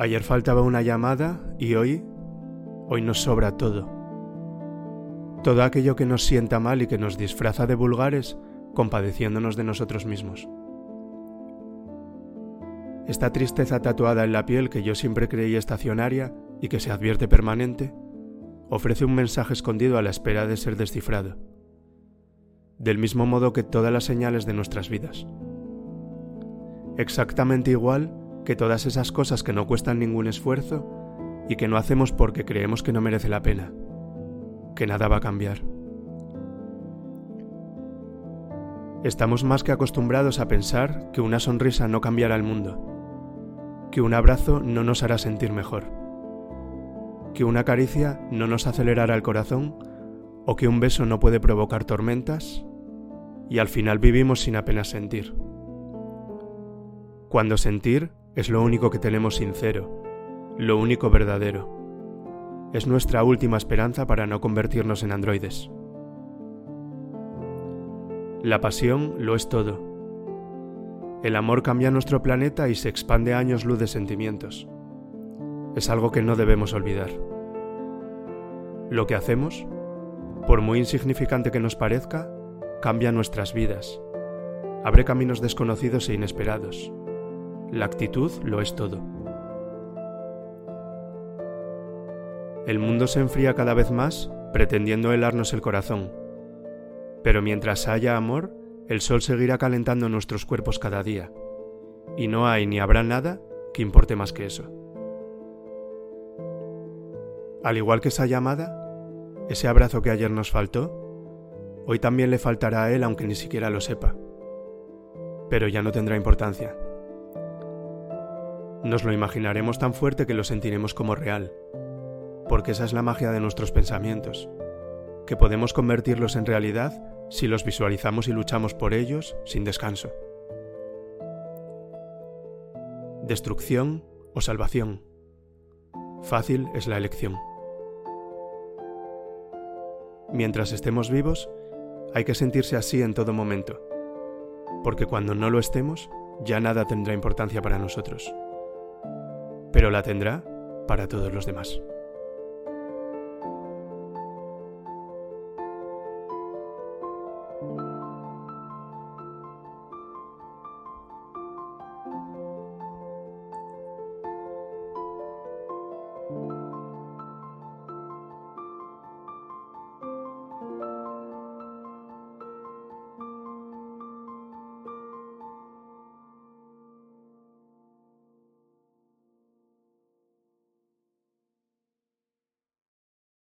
Ayer faltaba una llamada y hoy, hoy nos sobra todo. Todo aquello que nos sienta mal y que nos disfraza de vulgares, compadeciéndonos de nosotros mismos. Esta tristeza tatuada en la piel que yo siempre creí estacionaria y que se advierte permanente, ofrece un mensaje escondido a la espera de ser descifrado, del mismo modo que todas las señales de nuestras vidas. Exactamente igual que todas esas cosas que no cuestan ningún esfuerzo y que no hacemos porque creemos que no merece la pena, que nada va a cambiar. Estamos más que acostumbrados a pensar que una sonrisa no cambiará el mundo, que un abrazo no nos hará sentir mejor, que una caricia no nos acelerará el corazón o que un beso no puede provocar tormentas y al final vivimos sin apenas sentir. Cuando sentir es lo único que tenemos sincero, lo único verdadero. Es nuestra última esperanza para no convertirnos en androides. La pasión lo es todo. El amor cambia nuestro planeta y se expande a años luz de sentimientos. Es algo que no debemos olvidar. Lo que hacemos, por muy insignificante que nos parezca, cambia nuestras vidas, abre caminos desconocidos e inesperados la actitud lo es todo. El mundo se enfría cada vez más pretendiendo helarnos el corazón, pero mientras haya amor, el sol seguirá calentando nuestros cuerpos cada día, y no hay ni habrá nada que importe más que eso. Al igual que esa llamada, ese abrazo que ayer nos faltó, hoy también le faltará a él aunque ni siquiera lo sepa, pero ya no tendrá importancia. Nos lo imaginaremos tan fuerte que lo sentiremos como real, porque esa es la magia de nuestros pensamientos, que podemos convertirlos en realidad si los visualizamos y luchamos por ellos sin descanso. Destrucción o salvación. Fácil es la elección. Mientras estemos vivos, hay que sentirse así en todo momento, porque cuando no lo estemos, ya nada tendrá importancia para nosotros pero la tendrá para todos los demás.